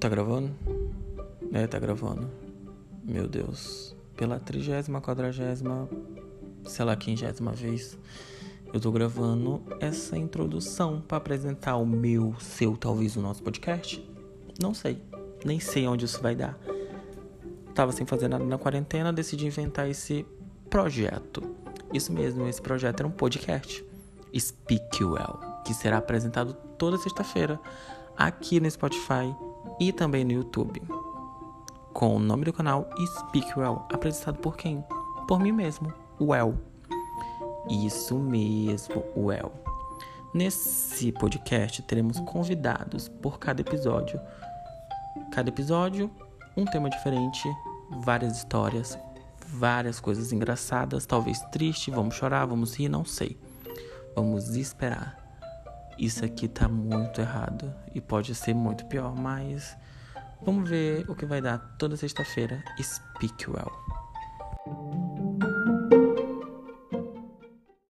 Tá gravando? É, tá gravando. Meu Deus. Pela trigésima, quadragésima, sei lá, quinzésima vez, eu tô gravando essa introdução para apresentar o meu, seu, talvez o nosso podcast. Não sei. Nem sei onde isso vai dar. Tava sem fazer nada na quarentena, decidi inventar esse projeto. Isso mesmo, esse projeto era um podcast. Speak Well, que será apresentado toda sexta-feira aqui no Spotify e também no YouTube. Com o nome do canal Speak Well, apresentado por quem? Por mim mesmo, Well. Isso mesmo, Well. Nesse podcast teremos convidados por cada episódio. Cada episódio, um tema diferente, várias histórias, várias coisas engraçadas, talvez triste, vamos chorar, vamos rir, não sei. Vamos esperar isso aqui tá muito errado e pode ser muito pior, mas vamos ver o que vai dar toda sexta-feira. Speak well.